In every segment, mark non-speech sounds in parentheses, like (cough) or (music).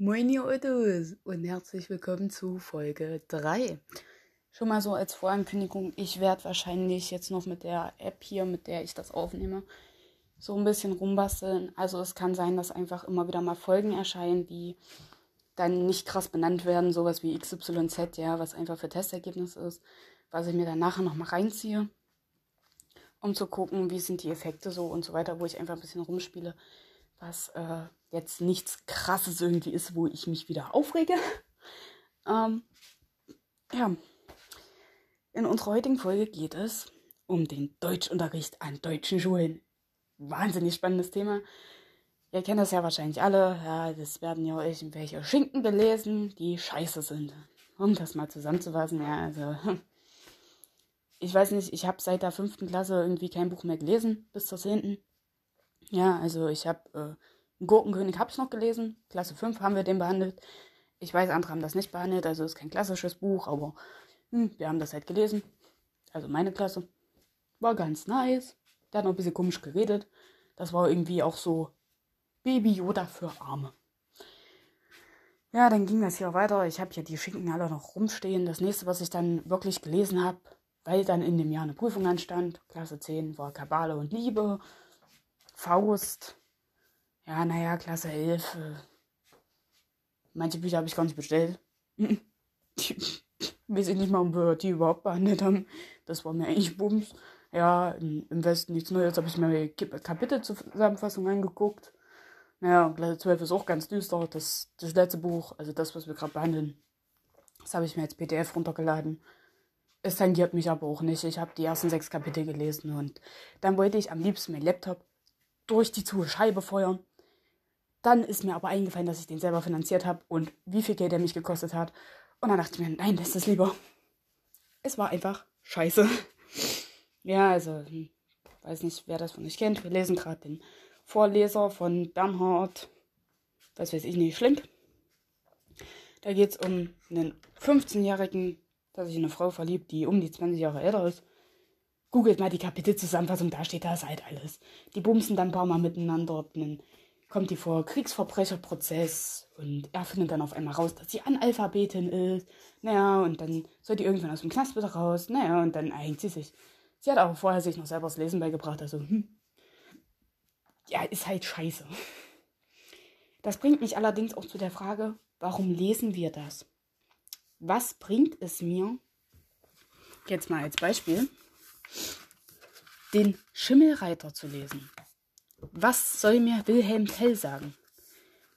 Moin ihr Ottos und herzlich willkommen zu Folge 3. Schon mal so als Vorankündigung, ich werde wahrscheinlich jetzt noch mit der App hier, mit der ich das aufnehme, so ein bisschen rumbasteln. Also es kann sein, dass einfach immer wieder mal Folgen erscheinen, die dann nicht krass benannt werden, sowas wie XYZ, ja, was einfach für Testergebnis ist, was ich mir dann nachher nochmal reinziehe, um zu gucken, wie sind die Effekte so und so weiter, wo ich einfach ein bisschen rumspiele, was äh, jetzt nichts krasses irgendwie ist, wo ich mich wieder aufrege. ähm, ja, in unserer heutigen Folge geht es um den Deutschunterricht an deutschen Schulen. Wahnsinnig spannendes Thema. Ihr kennt das ja wahrscheinlich alle. Ja, das werden ja irgendwelche Schinken gelesen, die scheiße sind. Um das mal zusammenzufassen, ja, also. (laughs) Ich weiß nicht, ich habe seit der fünften Klasse irgendwie kein Buch mehr gelesen, bis zur zehnten. Ja, also ich habe äh, Gurkenkönig habe ich noch gelesen. Klasse 5 haben wir den behandelt. Ich weiß, andere haben das nicht behandelt, also ist kein klassisches Buch, aber hm, wir haben das halt gelesen. Also meine Klasse. War ganz nice. Der hat noch ein bisschen komisch geredet. Das war irgendwie auch so Baby Yoda für Arme. Ja, dann ging das hier weiter. Ich habe hier die Schinken alle noch rumstehen. Das nächste, was ich dann wirklich gelesen habe, weil dann in dem Jahr eine Prüfung anstand, Klasse 10 war Kabale und Liebe, Faust. Ja, naja, Klasse 11. Äh, manche Bücher habe ich gar nicht bestellt. (laughs) Weiß ich nicht mal, ob wir die überhaupt behandelt haben. Das war mir eigentlich Bums. Ja, im Westen nichts Neues. Habe ich mir Kapitelzusammenfassung angeguckt. Naja, Klasse 12 ist auch ganz düster. Das, das letzte Buch, also das, was wir gerade behandeln, das habe ich mir als PDF runtergeladen. Es tangiert mich aber auch nicht. Ich habe die ersten sechs Kapitel gelesen und dann wollte ich am liebsten meinen Laptop durch die zu Scheibe feuern. Dann ist mir aber eingefallen, dass ich den selber finanziert habe und wie viel Geld er mich gekostet hat. Und dann dachte ich mir, nein, das ist lieber. Es war einfach scheiße. Ja, also, hm, weiß nicht, wer das von euch kennt. Wir lesen gerade den Vorleser von Bernhard, was weiß ich nicht, Schlink. Da geht es um einen 15-Jährigen, der sich in eine Frau verliebt, die um die 20 Jahre älter ist. Googelt mal die Kapitelzusammenfassung, da steht das halt alles. Die bumsen dann ein paar Mal miteinander, dann kommt die vor Kriegsverbrecherprozess und er findet dann auf einmal raus, dass sie Analphabetin ist. Naja, und dann soll die irgendwann aus dem Knast wieder raus. Naja, und dann eint sie sich. Sie hat aber vorher sich noch selber das Lesen beigebracht, also, hm. Ja, ist halt scheiße. Das bringt mich allerdings auch zu der Frage, warum lesen wir das? Was bringt es mir, jetzt mal als Beispiel, den Schimmelreiter zu lesen. Was soll mir Wilhelm Tell sagen?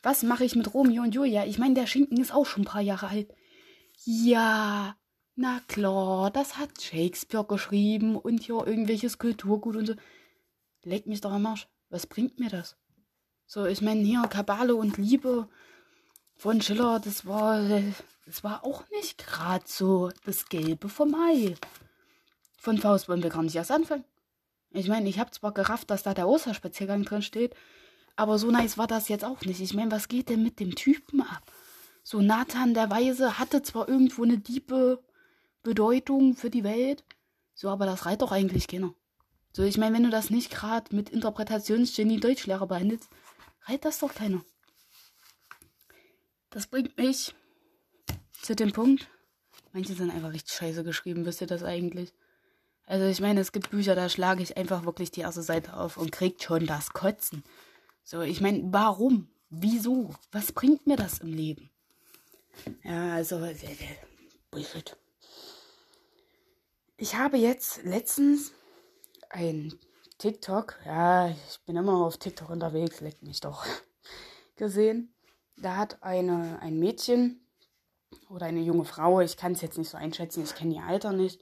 Was mache ich mit Romeo und Julia? Ich meine, der Schinken ist auch schon ein paar Jahre alt. Ja, na klar, das hat Shakespeare geschrieben und hier irgendwelches Kulturgut und so. Leg mich doch am Arsch. Was bringt mir das? So, ich meine, hier Kabale und Liebe von Schiller, das war, das war auch nicht gerade so das Gelbe vom Ei. Von Faust wollen wir gar nicht erst anfangen. Ich meine, ich habe zwar gerafft, dass da der Osterspaziergang drin steht, aber so nice war das jetzt auch nicht. Ich meine, was geht denn mit dem Typen ab? So Nathan der Weise hatte zwar irgendwo eine diebe Bedeutung für die Welt, so, aber das reiht doch eigentlich keiner. So, ich meine, wenn du das nicht gerade mit Interpretationsgenie Deutschlehrer behandelst, reiht das doch keiner. Das bringt mich zu dem Punkt, manche sind einfach richtig scheiße geschrieben, wisst ihr das eigentlich? Also ich meine, es gibt Bücher, da schlage ich einfach wirklich die erste Seite auf und kriegt schon das Kotzen. So, ich meine, warum? Wieso? Was bringt mir das im Leben? Ja, also, äh, äh, Bullshit. Ich habe jetzt letztens ein TikTok, ja, ich bin immer auf TikTok unterwegs, leckt mich doch, (laughs) gesehen. Da hat eine, ein Mädchen oder eine junge Frau, ich kann es jetzt nicht so einschätzen, ich kenne ihr Alter nicht,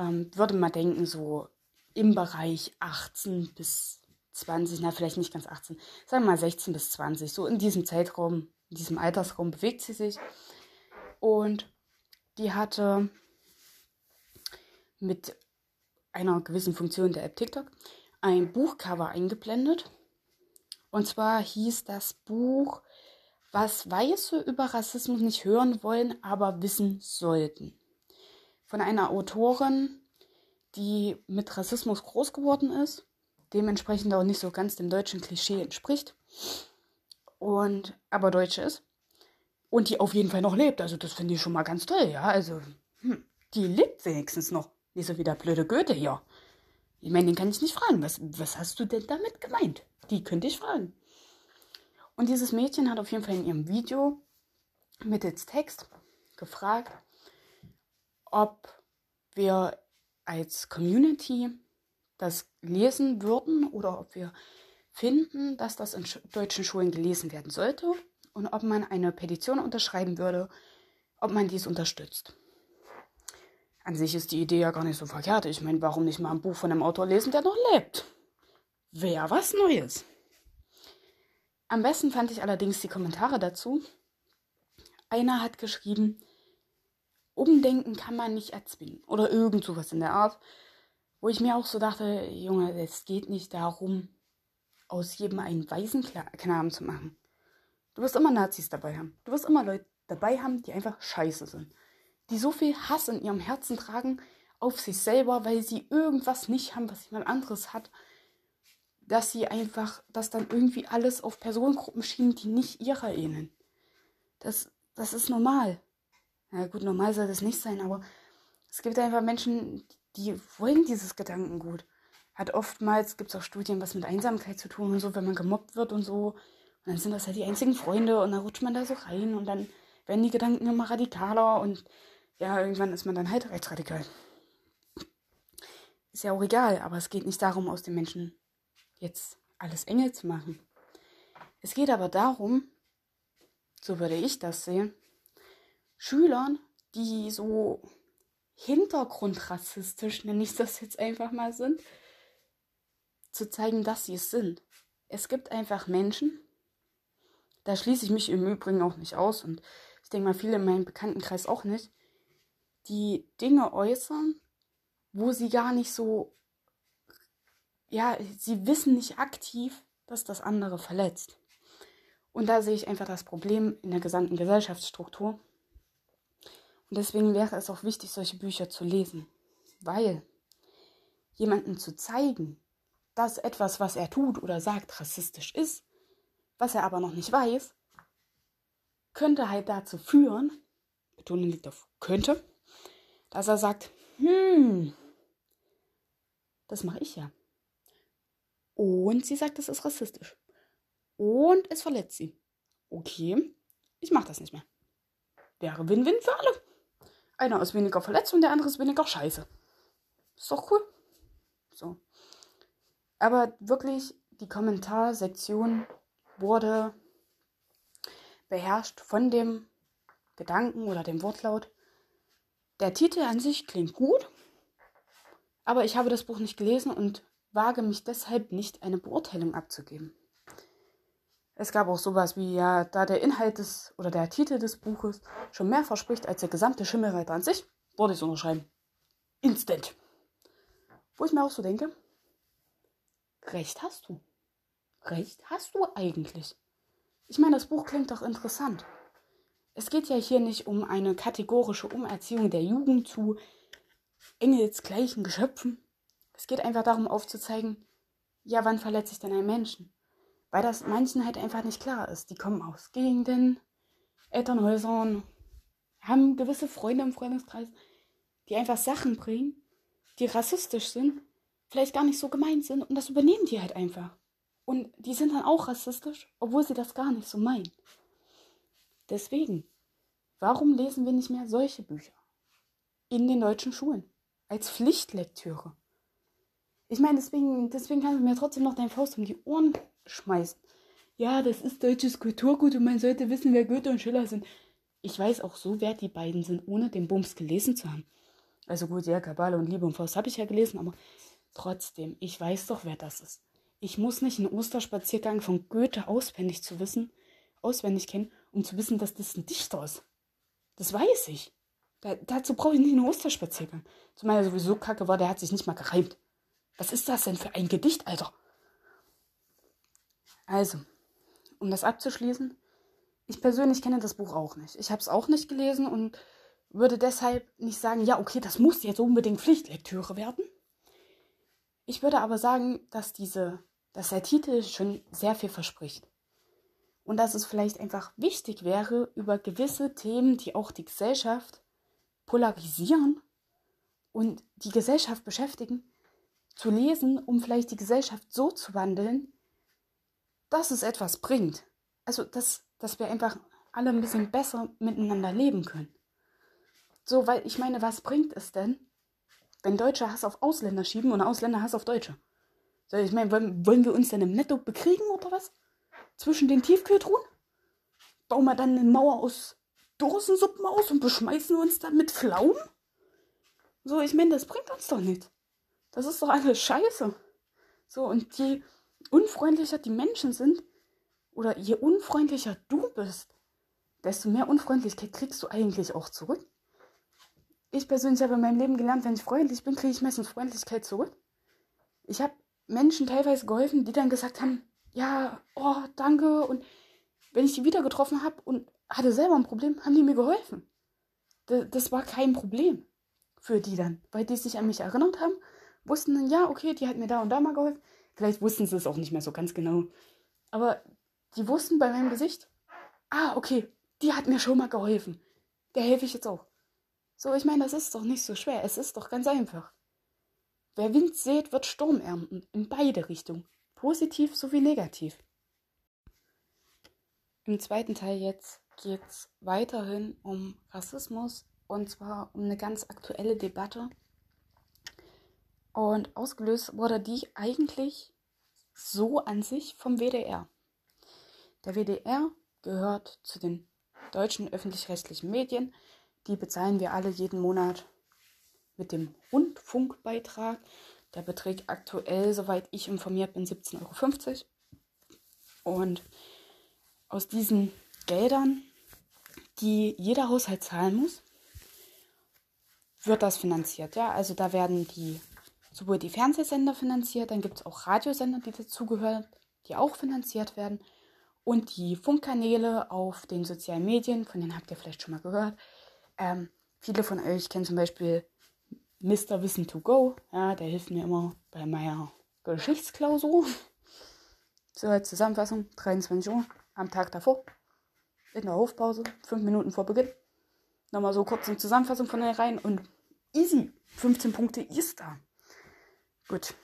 ähm, würde man denken, so im Bereich 18 bis 20, na vielleicht nicht ganz 18, sagen wir mal 16 bis 20, so in diesem Zeitraum, in diesem Altersraum bewegt sie sich. Und die hatte mit einer gewissen Funktion der App TikTok ein Buchcover eingeblendet. Und zwar hieß das Buch, was Weiße über Rassismus nicht hören wollen, aber wissen sollten von einer Autorin, die mit Rassismus groß geworden ist, dementsprechend auch nicht so ganz dem deutschen Klischee entspricht und aber Deutsche ist. Und die auf jeden Fall noch lebt. Also das finde ich schon mal ganz toll, ja. Also, hm, die lebt wenigstens noch. Nicht so wie der blöde Goethe hier. Ich meine, den kann ich nicht fragen. Was, was hast du denn damit gemeint? Die könnte ich fragen. Und dieses Mädchen hat auf jeden Fall in ihrem Video mittels Text gefragt, ob wir als Community das lesen würden oder ob wir finden, dass das in deutschen Schulen gelesen werden sollte und ob man eine Petition unterschreiben würde, ob man dies unterstützt. An sich ist die Idee ja gar nicht so verkehrt. Ich meine, warum nicht mal ein Buch von einem Autor lesen, der noch lebt? Wäre was Neues. Am besten fand ich allerdings die Kommentare dazu. Einer hat geschrieben, Umdenken kann man nicht erzwingen. Oder irgend sowas in der Art. Wo ich mir auch so dachte, Junge, es geht nicht darum, aus jedem einen Waisenknaben zu machen. Du wirst immer Nazis dabei haben. Du wirst immer Leute dabei haben, die einfach scheiße sind. Die so viel Hass in ihrem Herzen tragen auf sich selber, weil sie irgendwas nicht haben, was jemand anderes hat. Dass sie einfach, dass dann irgendwie alles auf Personengruppen schieben, die nicht ihrer ähneln. Das, das ist normal. Ja gut, normal soll das nicht sein, aber es gibt einfach Menschen, die wollen dieses Gedankengut. Hat oftmals, gibt es auch Studien, was mit Einsamkeit zu tun und so, wenn man gemobbt wird und so. Und dann sind das halt die einzigen Freunde und dann rutscht man da so rein und dann werden die Gedanken immer radikaler und ja, irgendwann ist man dann halt rechtsradikal. Ist ja auch egal, aber es geht nicht darum, aus den Menschen jetzt alles Engel zu machen. Es geht aber darum, so würde ich das sehen, Schülern, die so hintergrundrassistisch, nenne ich das jetzt einfach mal, sind, zu zeigen, dass sie es sind. Es gibt einfach Menschen, da schließe ich mich im Übrigen auch nicht aus und ich denke mal viele in meinem Bekanntenkreis auch nicht, die Dinge äußern, wo sie gar nicht so, ja, sie wissen nicht aktiv, dass das andere verletzt. Und da sehe ich einfach das Problem in der gesamten Gesellschaftsstruktur, und deswegen wäre es auch wichtig, solche Bücher zu lesen. Weil jemanden zu zeigen, dass etwas, was er tut oder sagt, rassistisch ist, was er aber noch nicht weiß, könnte halt dazu führen, Betonung liegt auf könnte, dass er sagt, hm, das mache ich ja. Und sie sagt, das ist rassistisch. Und es verletzt sie. Okay, ich mache das nicht mehr. Wäre Win-Win für alle. Einer ist weniger verletzt und der andere ist weniger scheiße. Ist doch cool. So. Aber wirklich, die Kommentarsektion wurde beherrscht von dem Gedanken oder dem Wortlaut. Der Titel an sich klingt gut, aber ich habe das Buch nicht gelesen und wage mich deshalb nicht, eine Beurteilung abzugeben. Es gab auch sowas wie, ja, da der Inhalt des oder der Titel des Buches schon mehr verspricht als der gesamte Schimmelreiter an sich, würde ich es unterschreiben. Instant. Wo ich mir auch so denke, recht hast du. Recht hast du eigentlich. Ich meine, das Buch klingt doch interessant. Es geht ja hier nicht um eine kategorische Umerziehung der Jugend zu engelsgleichen Geschöpfen. Es geht einfach darum aufzuzeigen, ja, wann verletze ich denn einen Menschen? Weil das manchen halt einfach nicht klar ist. Die kommen aus Gegenden, Elternhäusern, haben gewisse Freunde im Freundeskreis, die einfach Sachen bringen, die rassistisch sind, vielleicht gar nicht so gemeint sind und das übernehmen die halt einfach. Und die sind dann auch rassistisch, obwohl sie das gar nicht so meinen. Deswegen, warum lesen wir nicht mehr solche Bücher in den deutschen Schulen als Pflichtlektüre? Ich meine, deswegen, deswegen kannst du mir trotzdem noch deinen Faust um die Ohren schmeißt. Ja, das ist deutsches Kulturgut und man sollte wissen, wer Goethe und Schiller sind. Ich weiß auch so, wer die beiden sind, ohne den Bums gelesen zu haben. Also gut, ja, Kabale und Liebe und Faust habe ich ja gelesen, aber trotzdem, ich weiß doch, wer das ist. Ich muss nicht einen Osterspaziergang von Goethe auswendig zu wissen, auswendig kennen, um zu wissen, dass das ein Dichter ist. Das weiß ich. Da, dazu brauche ich nicht einen Osterspaziergang. Zumal er sowieso kacke war, der hat sich nicht mal gereimt. Was ist das denn für ein Gedicht, Alter? Also, um das abzuschließen, ich persönlich kenne das Buch auch nicht. Ich habe es auch nicht gelesen und würde deshalb nicht sagen, ja, okay, das muss jetzt unbedingt Pflichtlektüre werden. Ich würde aber sagen, dass diese, dass der Titel schon sehr viel verspricht. und dass es vielleicht einfach wichtig wäre, über gewisse Themen, die auch die Gesellschaft polarisieren und die Gesellschaft beschäftigen, zu lesen, um vielleicht die Gesellschaft so zu wandeln, dass es etwas bringt. Also, dass, dass wir einfach alle ein bisschen besser miteinander leben können. So, weil ich meine, was bringt es denn, wenn Deutsche Hass auf Ausländer schieben und Ausländer Hass auf Deutsche? So, ich meine, wollen, wollen wir uns denn im Netto bekriegen oder was? Zwischen den Tiefkühltruhen? Bauen wir dann eine Mauer aus Dosensuppen aus und beschmeißen uns dann mit Pflaumen? So, ich meine, das bringt uns doch nicht. Das ist doch alles scheiße. So, und je unfreundlicher die Menschen sind, oder je unfreundlicher du bist, desto mehr Unfreundlichkeit kriegst du eigentlich auch zurück. Ich persönlich habe in meinem Leben gelernt, wenn ich freundlich bin, kriege ich meistens Freundlichkeit zurück. Ich habe Menschen teilweise geholfen, die dann gesagt haben, ja, oh, danke. Und wenn ich die wieder getroffen habe und hatte selber ein Problem, haben die mir geholfen. Das war kein Problem für die dann, weil die sich an mich erinnert haben, wussten dann, ja, okay, die hat mir da und da mal geholfen. Vielleicht wussten sie es auch nicht mehr so ganz genau. Aber die wussten bei meinem Gesicht, ah, okay, die hat mir schon mal geholfen. Der helfe ich jetzt auch. So, ich meine, das ist doch nicht so schwer. Es ist doch ganz einfach. Wer Wind sät, wird Sturm ernten. In beide Richtungen. Positiv sowie negativ. Im zweiten Teil jetzt geht es weiterhin um Rassismus und zwar um eine ganz aktuelle Debatte. Und ausgelöst wurde die eigentlich so an sich vom WDR. Der WDR gehört zu den deutschen öffentlich-rechtlichen Medien. Die bezahlen wir alle jeden Monat mit dem Rundfunkbeitrag. Der beträgt aktuell, soweit ich informiert bin, 17,50 Euro. Und aus diesen Geldern, die jeder Haushalt zahlen muss, wird das finanziert. Ja, also da werden die sowohl die Fernsehsender finanziert, dann gibt es auch Radiosender, die dazugehören, die auch finanziert werden. Und die Funkkanäle auf den sozialen Medien, von denen habt ihr vielleicht schon mal gehört. Ähm, viele von euch kennen zum Beispiel Mr. Wissen to Go. Ja, der hilft mir immer bei meiner Geschichtsklausur. (laughs) So, als Zusammenfassung, 23 Uhr am Tag davor. In der Hofpause, fünf Minuten vor Beginn. Nochmal so kurz eine Zusammenfassung von der rein und easy. 15 Punkte ist da. Gut.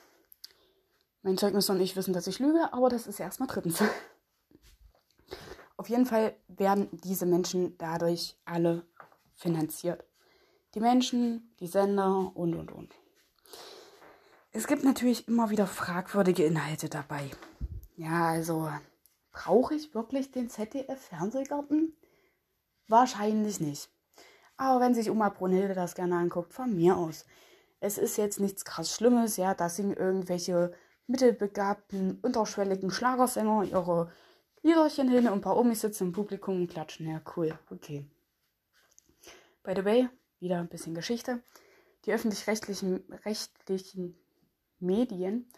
Mein Zeugnis und ich wissen, dass ich lüge, aber das ist erstmal drittens. Auf jeden Fall werden diese Menschen dadurch alle finanziert. Die Menschen, die Sender und, und, und. Es gibt natürlich immer wieder fragwürdige Inhalte dabei. Ja, also brauche ich wirklich den ZDF-Fernsehgarten? Wahrscheinlich nicht. Aber wenn sich Oma Brunhilde das gerne anguckt, von mir aus. Es ist jetzt nichts krass Schlimmes, ja, da singen irgendwelche mittelbegabten, unterschwelligen Schlagersänger ihre Liederchen hin und ein paar Omis sitzen im Publikum und klatschen. Ja, cool, okay. By the way, wieder ein bisschen Geschichte. Die öffentlich-rechtlichen rechtlichen Medien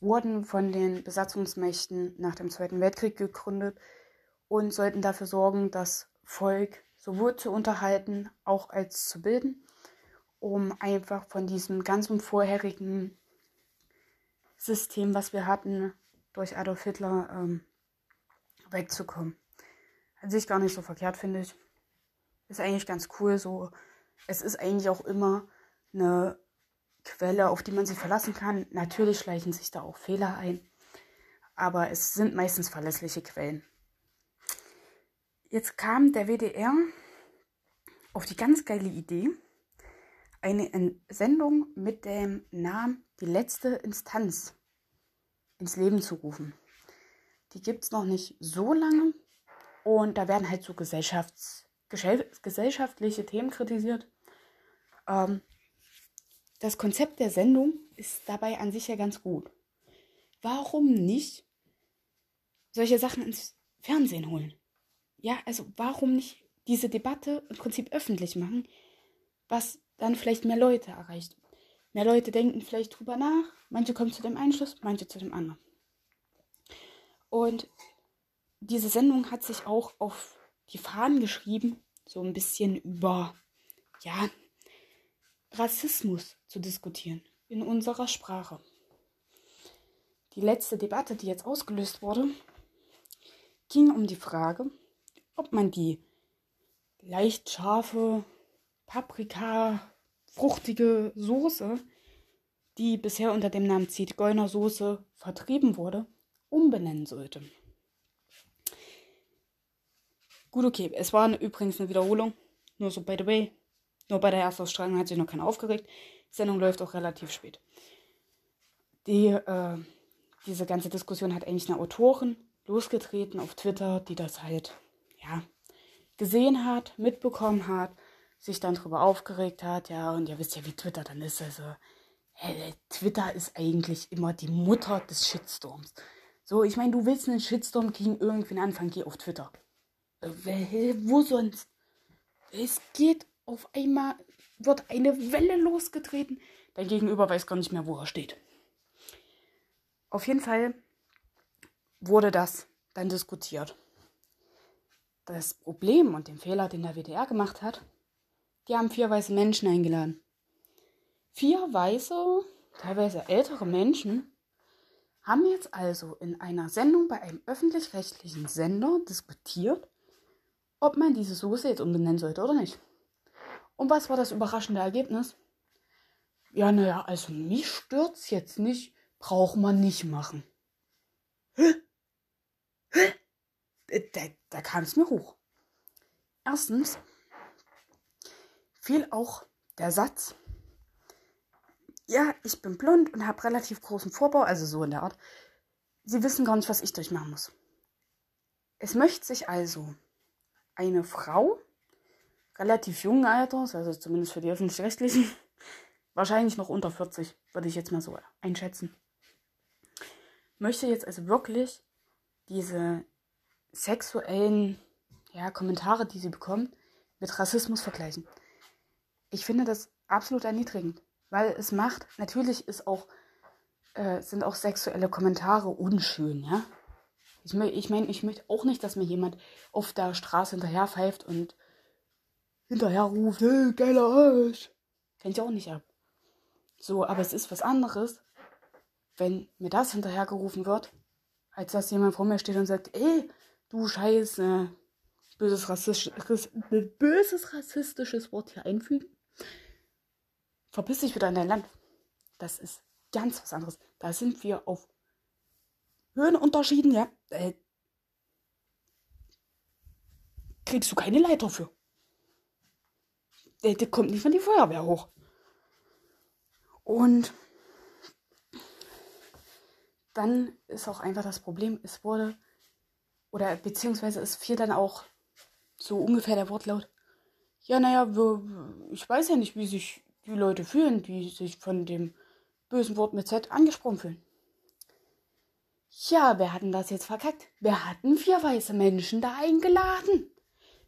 wurden von den Besatzungsmächten nach dem Zweiten Weltkrieg gegründet und sollten dafür sorgen, das Volk sowohl zu unterhalten, auch als zu bilden, um einfach von diesem ganzen vorherigen System, was wir hatten, durch Adolf Hitler ähm, wegzukommen. An sich gar nicht so verkehrt, finde ich. Ist eigentlich ganz cool. So, es ist eigentlich auch immer eine Quelle, auf die man sich verlassen kann. Natürlich schleichen sich da auch Fehler ein, aber es sind meistens verlässliche Quellen. Jetzt kam der WDR auf die ganz geile Idee, eine Sendung mit dem Namen Die letzte Instanz ins Leben zu rufen. Die gibt es noch nicht so lange. Und da werden halt so gesellschafts gesellschaftliche Themen kritisiert. Ähm, das Konzept der Sendung ist dabei an sich ja ganz gut. Warum nicht solche Sachen ins Fernsehen holen? Ja, also warum nicht diese Debatte im Prinzip öffentlich machen, was dann vielleicht mehr Leute erreicht. Mehr Leute denken vielleicht drüber nach, manche kommen zu dem Einschluss, manche zu dem anderen. Und diese Sendung hat sich auch auf die Fahnen geschrieben, so ein bisschen über, ja, Rassismus zu diskutieren in unserer Sprache. Die letzte Debatte, die jetzt ausgelöst wurde, ging um die Frage, ob man die leicht scharfe, paprika, fruchtige Soße, die bisher unter dem Namen Zigeunersoße vertrieben wurde, umbenennen sollte. Gut, okay. Es war übrigens eine Wiederholung. Nur so by the way. Nur bei der Erstausstrahlung hat sich noch keiner aufgeregt. Die Sendung läuft auch relativ spät. Die, äh, diese ganze Diskussion hat eigentlich eine Autorin losgetreten auf Twitter, die das halt, ja, gesehen hat, mitbekommen hat, sich dann darüber aufgeregt hat, ja, und ihr wisst ja, wie Twitter dann ist. Also, hey, Twitter ist eigentlich immer die Mutter des Shitstorms. So, ich meine, du willst einen Shitstorm gegen irgendwen anfangen, geh auf Twitter. Äh, wo sonst? Es geht auf einmal, wird eine Welle losgetreten. Dein Gegenüber weiß gar nicht mehr, wo er steht. Auf jeden Fall wurde das dann diskutiert. Das Problem und den Fehler, den der WDR gemacht hat, die haben vier weiße Menschen eingeladen. Vier weiße, teilweise ältere Menschen haben jetzt also in einer Sendung bei einem öffentlich-rechtlichen Sender diskutiert, ob man diese Soße jetzt umbenennen sollte oder nicht. Und was war das überraschende Ergebnis? Ja, naja, also mich stört's jetzt nicht, braucht man nicht machen. Hä? Hä? Da, da kam es mir hoch. Erstens fiel auch der Satz, ja, ich bin blond und habe relativ großen Vorbau, also so in der Art. Sie wissen gar nicht, was ich durchmachen muss. Es möchte sich also eine Frau, relativ jungen Alters, also zumindest für die öffentlich-rechtlichen, (laughs) wahrscheinlich noch unter 40, würde ich jetzt mal so einschätzen, möchte jetzt also wirklich diese sexuellen ja, Kommentare, die sie bekommen, mit Rassismus vergleichen. Ich finde das absolut erniedrigend, weil es macht, natürlich ist auch, äh, sind auch sexuelle Kommentare unschön, ja. Ich, ich meine, ich möchte auch nicht, dass mir jemand auf der Straße hinterher pfeift und hinterher ruft, hey, geiler Arsch. Kennt ihr auch nicht ab. So, aber es ist was anderes, wenn mir das hinterhergerufen wird, als dass jemand vor mir steht und sagt, ey, du scheiß äh, böses, Rassistisch, böses rassistisches Wort hier einfügen. Verpiss dich wieder in dein Land. Das ist ganz was anderes. Da sind wir auf Höhenunterschieden, ja, äh, kriegst du keine Leiter für. Der, der kommt nicht von die Feuerwehr hoch. Und dann ist auch einfach das Problem, es wurde, oder beziehungsweise es fiel dann auch so ungefähr der Wortlaut, ja, naja, ich weiß ja nicht, wie sich die Leute fühlen, die sich von dem bösen Wort mit Z angesprochen fühlen. Ja, wer hat denn das jetzt verkackt? Wer hatten vier weiße Menschen da eingeladen?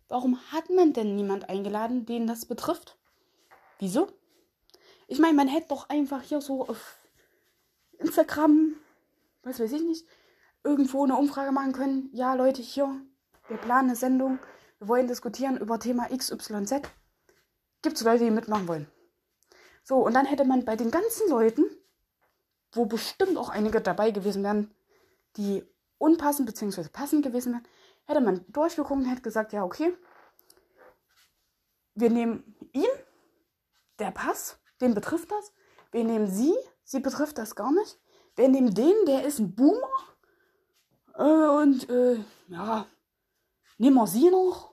Warum hat man denn niemand eingeladen, den das betrifft? Wieso? Ich meine, man hätte doch einfach hier so auf Instagram, was weiß ich nicht, irgendwo eine Umfrage machen können. Ja, Leute, hier, wir planen eine Sendung, wir wollen diskutieren über Thema XYZ. Gibt es Leute, die mitmachen wollen? So, und dann hätte man bei den ganzen Leuten, wo bestimmt auch einige dabei gewesen wären, die unpassend bzw. passend gewesen wären, hätte man durchgeguckt und hätte gesagt, ja, okay, wir nehmen ihn, der Pass, den betrifft das. Wir nehmen sie, sie betrifft das gar nicht. Wir nehmen den, der ist ein Boomer. Äh, und äh, ja, nehmen wir sie noch.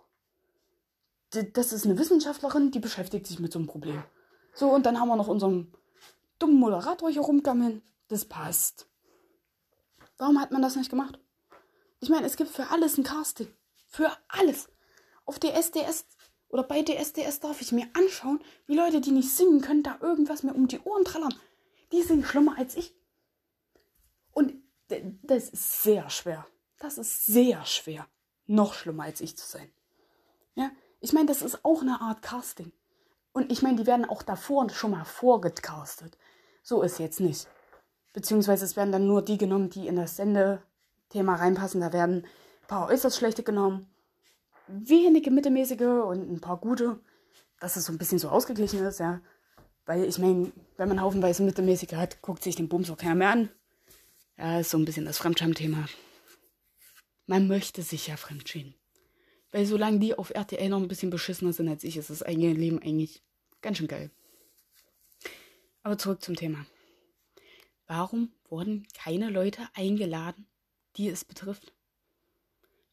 Das ist eine Wissenschaftlerin, die beschäftigt sich mit so einem Problem. So, und dann haben wir noch unseren dummen Moderator hier rumgammeln. Das passt. Warum hat man das nicht gemacht? Ich meine, es gibt für alles ein Casting. Für alles. Auf DSDS oder bei DSDS darf ich mir anschauen, wie Leute, die nicht singen können, da irgendwas mir um die Ohren trallern. Die sind schlimmer als ich. Und das ist sehr schwer. Das ist sehr schwer, noch schlimmer als ich zu sein. Ja, ich meine, das ist auch eine Art Casting. Und ich meine, die werden auch davor schon mal vorgecastet. So ist jetzt nicht. Beziehungsweise es werden dann nur die genommen, die in das Sendethema reinpassen. Da werden ein paar äußerst schlechte genommen, wenige mittelmäßige und ein paar gute. Dass es so ein bisschen so ausgeglichen ist, ja. Weil ich meine, wenn man haufenweise mittelmäßige hat, guckt sich den Bums auch keiner mehr an. Ja, ist so ein bisschen das Fremdscham-Thema. man möchte sich ja fremdschämen. Weil solange die auf RTL noch ein bisschen beschissener sind als ich, ist das eigene Leben eigentlich ganz schön geil. Aber zurück zum Thema. Warum wurden keine Leute eingeladen, die es betrifft?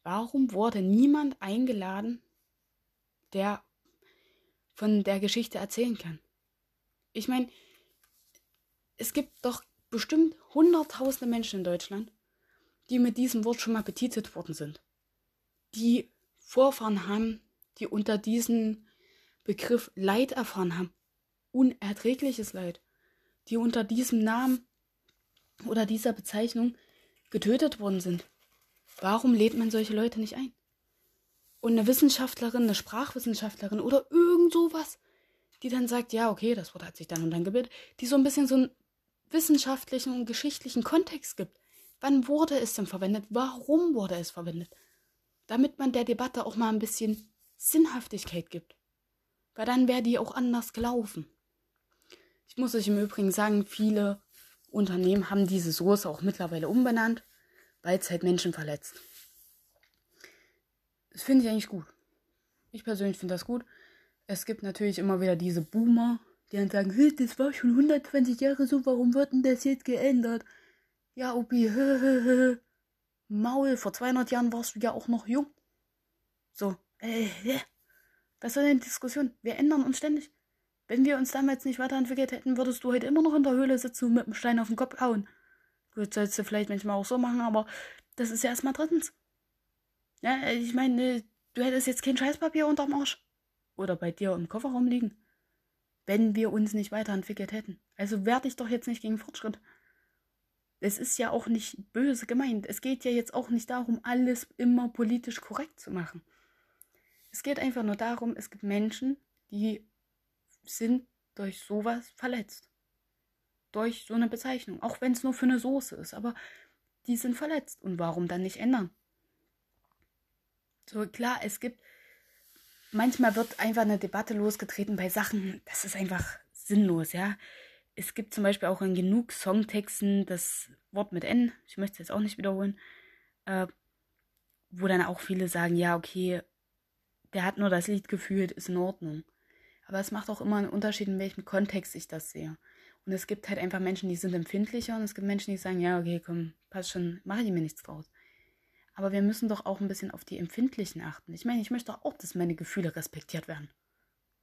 Warum wurde niemand eingeladen, der von der Geschichte erzählen kann? Ich meine, es gibt doch bestimmt hunderttausende Menschen in Deutschland, die mit diesem Wort schon mal betitelt worden sind. Die Vorfahren haben, die unter diesem Begriff Leid erfahren haben. Unerträgliches Leid. Die unter diesem Namen oder dieser Bezeichnung getötet worden sind. Warum lädt man solche Leute nicht ein? Und eine Wissenschaftlerin, eine Sprachwissenschaftlerin oder irgend sowas, die dann sagt, ja, okay, das Wort hat sich dann und dann gebildet, die so ein bisschen so einen wissenschaftlichen und geschichtlichen Kontext gibt. Wann wurde es denn verwendet? Warum wurde es verwendet? Damit man der Debatte auch mal ein bisschen Sinnhaftigkeit gibt. Weil dann wäre die auch anders gelaufen. Ich muss euch im Übrigen sagen, viele Unternehmen haben diese Soße auch mittlerweile umbenannt, weil es halt Menschen verletzt. Das finde ich eigentlich gut. Ich persönlich finde das gut. Es gibt natürlich immer wieder diese Boomer, die dann sagen, hey, das war schon 120 Jahre so, warum wird denn das jetzt geändert? Ja, hö, (laughs) hö. Maul, vor 200 Jahren warst du ja auch noch jung. So, äh, was soll denn die Diskussion? Wir ändern uns ständig. Wenn wir uns damals nicht weiterentwickelt hätten, würdest du heute immer noch in der Höhle sitzen und mit dem Stein auf den Kopf hauen. Gut, sollst du vielleicht manchmal auch so machen, aber das ist ja erstmal drittens. Ja, ich meine, du hättest jetzt kein Scheißpapier unterm Arsch. Oder bei dir im Kofferraum liegen. Wenn wir uns nicht weiterentwickelt hätten. Also werde ich doch jetzt nicht gegen Fortschritt. Es ist ja auch nicht böse gemeint. Es geht ja jetzt auch nicht darum, alles immer politisch korrekt zu machen. Es geht einfach nur darum, es gibt Menschen, die sind durch sowas verletzt. Durch so eine Bezeichnung. Auch wenn es nur für eine Soße ist. Aber die sind verletzt. Und warum dann nicht ändern? So klar, es gibt. Manchmal wird einfach eine Debatte losgetreten bei Sachen, das ist einfach sinnlos, ja. Es gibt zum Beispiel auch in genug Songtexten das Wort mit N, ich möchte es jetzt auch nicht wiederholen, äh, wo dann auch viele sagen, ja, okay, der hat nur das Lied gefühlt, ist in Ordnung. Aber es macht auch immer einen Unterschied, in welchem Kontext ich das sehe. Und es gibt halt einfach Menschen, die sind empfindlicher und es gibt Menschen, die sagen, ja, okay, komm, passt schon, mache ich mir nichts draus. Aber wir müssen doch auch ein bisschen auf die Empfindlichen achten. Ich meine, ich möchte auch, dass meine Gefühle respektiert werden.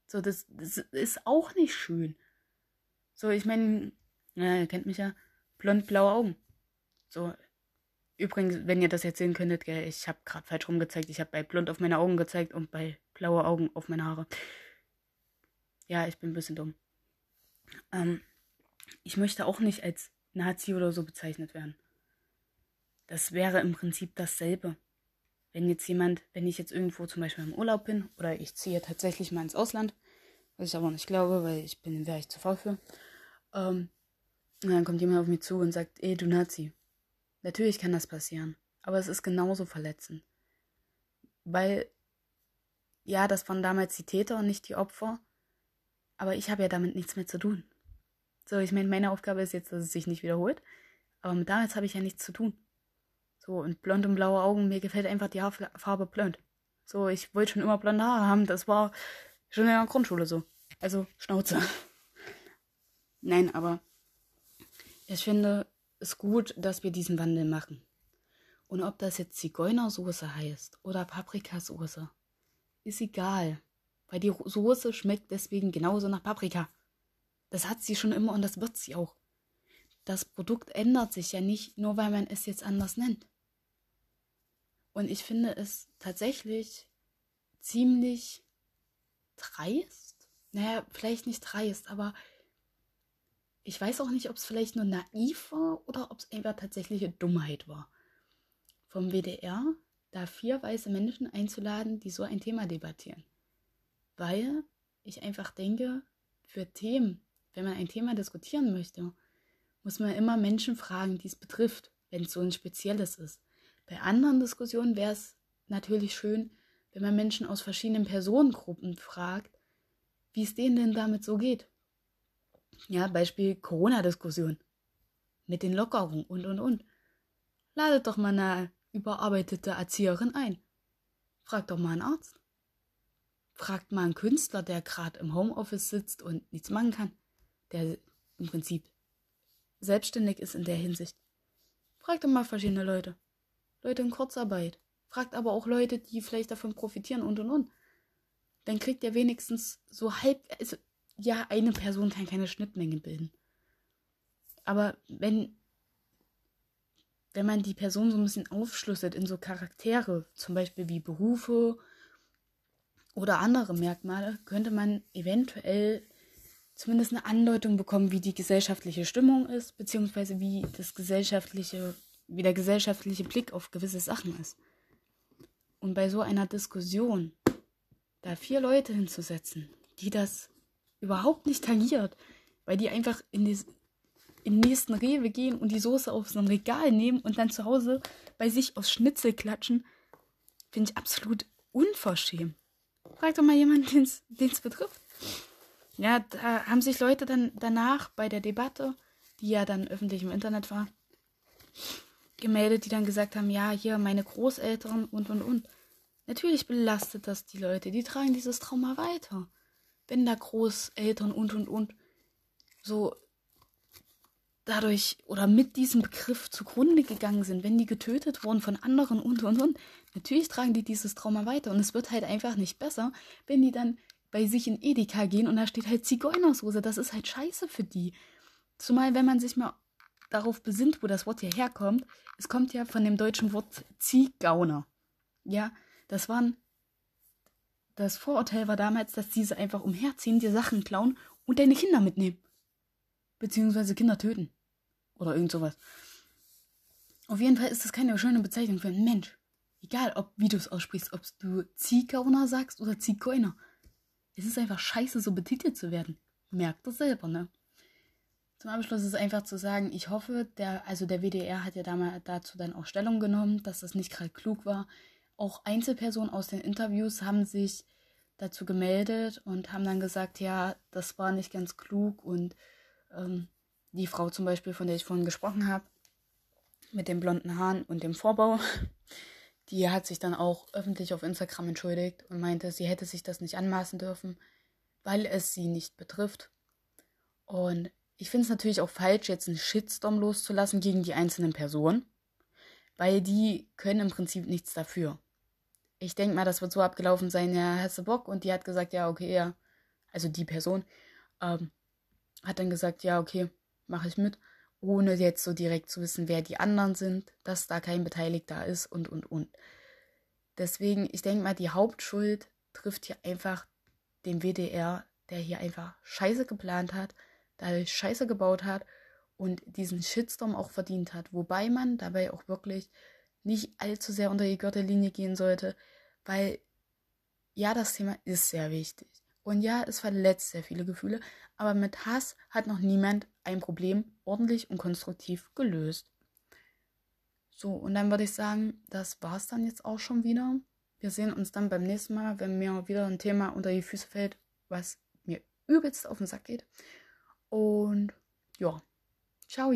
So, das, das ist auch nicht schön. So, ich meine, ja, ihr kennt mich ja, blond-blaue Augen. So, übrigens, wenn ihr das jetzt sehen könntet, gell, ich habe gerade falsch rumgezeigt. Ich habe bei blond auf meine Augen gezeigt und bei blaue Augen auf meine Haare. Ja, ich bin ein bisschen dumm. Ähm, ich möchte auch nicht als Nazi oder so bezeichnet werden. Das wäre im Prinzip dasselbe. Wenn jetzt jemand, wenn ich jetzt irgendwo zum Beispiel im Urlaub bin oder ich ziehe tatsächlich mal ins Ausland, was ich aber nicht glaube, weil ich bin, wäre ich zu faul für, ähm, und dann kommt jemand auf mich zu und sagt, ey, du Nazi. Natürlich kann das passieren, aber es ist genauso verletzend. Weil, ja, das waren damals die Täter und nicht die Opfer. Aber ich habe ja damit nichts mehr zu tun. So, ich meine, meine Aufgabe ist jetzt, dass es sich nicht wiederholt. Aber mit damals habe ich ja nichts zu tun. So, und blond und blaue Augen, mir gefällt einfach die Haarfarbe blond. So, ich wollte schon immer blonde Haare haben. Das war schon in der Grundschule so. Also, Schnauze. Nein, aber ich finde es gut, dass wir diesen Wandel machen. Und ob das jetzt Zigeunersoße heißt oder Paprikasoße, ist egal. Weil die Soße schmeckt deswegen genauso nach Paprika. Das hat sie schon immer und das wird sie auch. Das Produkt ändert sich ja nicht, nur weil man es jetzt anders nennt. Und ich finde es tatsächlich ziemlich dreist. Naja, vielleicht nicht dreist, aber ich weiß auch nicht, ob es vielleicht nur naiv war oder ob es einfach tatsächliche Dummheit war. Vom WDR, da vier weiße Menschen einzuladen, die so ein Thema debattieren weil ich einfach denke, für Themen, wenn man ein Thema diskutieren möchte, muss man immer Menschen fragen, die es betrifft, wenn es so ein spezielles ist. Bei anderen Diskussionen wäre es natürlich schön, wenn man Menschen aus verschiedenen Personengruppen fragt, wie es denen denn damit so geht. Ja, Beispiel Corona-Diskussion. Mit den Lockerungen und, und, und. Ladet doch mal eine überarbeitete Erzieherin ein. Frag doch mal einen Arzt. Fragt mal einen Künstler, der gerade im Homeoffice sitzt und nichts machen kann, der im Prinzip selbstständig ist in der Hinsicht. Fragt doch mal verschiedene Leute. Leute in Kurzarbeit. Fragt aber auch Leute, die vielleicht davon profitieren und und und. Dann kriegt ihr wenigstens so halb. Also, ja, eine Person kann keine Schnittmenge bilden. Aber wenn, wenn man die Person so ein bisschen aufschlüsselt in so Charaktere, zum Beispiel wie Berufe oder andere Merkmale, könnte man eventuell zumindest eine Andeutung bekommen, wie die gesellschaftliche Stimmung ist, beziehungsweise wie das gesellschaftliche, wie der gesellschaftliche Blick auf gewisse Sachen ist. Und bei so einer Diskussion, da vier Leute hinzusetzen, die das überhaupt nicht tangiert, weil die einfach in die, im nächsten Rewe gehen und die Soße auf so ein Regal nehmen und dann zu Hause bei sich aus Schnitzel klatschen, finde ich absolut unverschämt. Frag doch mal jemanden, den es betrifft. Ja, da haben sich Leute dann danach bei der Debatte, die ja dann öffentlich im Internet war, gemeldet, die dann gesagt haben, ja, hier meine Großeltern und und und. Natürlich belastet das die Leute, die tragen dieses Trauma weiter. Wenn da Großeltern und und und so dadurch oder mit diesem Begriff zugrunde gegangen sind, wenn die getötet wurden von anderen und und und, natürlich tragen die dieses Trauma weiter und es wird halt einfach nicht besser, wenn die dann bei sich in Edeka gehen und da steht halt Zigeunersoße. Das ist halt scheiße für die. Zumal, wenn man sich mal darauf besinnt, wo das Wort hier herkommt, es kommt ja von dem deutschen Wort Ziehgauner. Ja, das waren. Das Vorurteil war damals, dass diese einfach umherziehen, dir Sachen klauen und deine Kinder mitnehmen. Beziehungsweise Kinder töten. Oder irgend sowas. Auf jeden Fall ist das keine schöne Bezeichnung für einen Mensch. Egal, ob, wie du es aussprichst, ob du Ziehgauner sagst oder Zigeuner. Es ist einfach scheiße, so betitelt zu werden. Merkt das selber, ne? Zum Abschluss ist einfach zu sagen, ich hoffe, der, also der WDR hat ja damals dazu dann auch Stellung genommen, dass das nicht gerade klug war. Auch Einzelpersonen aus den Interviews haben sich dazu gemeldet und haben dann gesagt, ja, das war nicht ganz klug und ähm, die Frau zum Beispiel, von der ich vorhin gesprochen habe, mit den blonden Haaren und dem Vorbau, (laughs) die hat sich dann auch öffentlich auf Instagram entschuldigt und meinte, sie hätte sich das nicht anmaßen dürfen, weil es sie nicht betrifft. Und ich finde es natürlich auch falsch, jetzt einen Shitstorm loszulassen gegen die einzelnen Personen, weil die können im Prinzip nichts dafür. Ich denke mal, das wird so abgelaufen sein, ja, hast du Bock? Und die hat gesagt, ja, okay, ja. Also die Person ähm, hat dann gesagt, ja, okay, mache ich mit, ohne jetzt so direkt zu wissen, wer die anderen sind, dass da kein Beteiligter ist und, und, und. Deswegen, ich denke mal, die Hauptschuld trifft hier einfach den WDR, der hier einfach Scheiße geplant hat, dadurch Scheiße gebaut hat und diesen Shitstorm auch verdient hat. Wobei man dabei auch wirklich nicht allzu sehr unter die Gürtellinie gehen sollte, weil ja, das Thema ist sehr wichtig. Und ja, es verletzt sehr viele Gefühle, aber mit Hass hat noch niemand ein Problem ordentlich und konstruktiv gelöst. So, und dann würde ich sagen, das war's dann jetzt auch schon wieder. Wir sehen uns dann beim nächsten Mal, wenn mir wieder ein Thema unter die Füße fällt, was mir übelst auf den Sack geht. Und ja, ciao.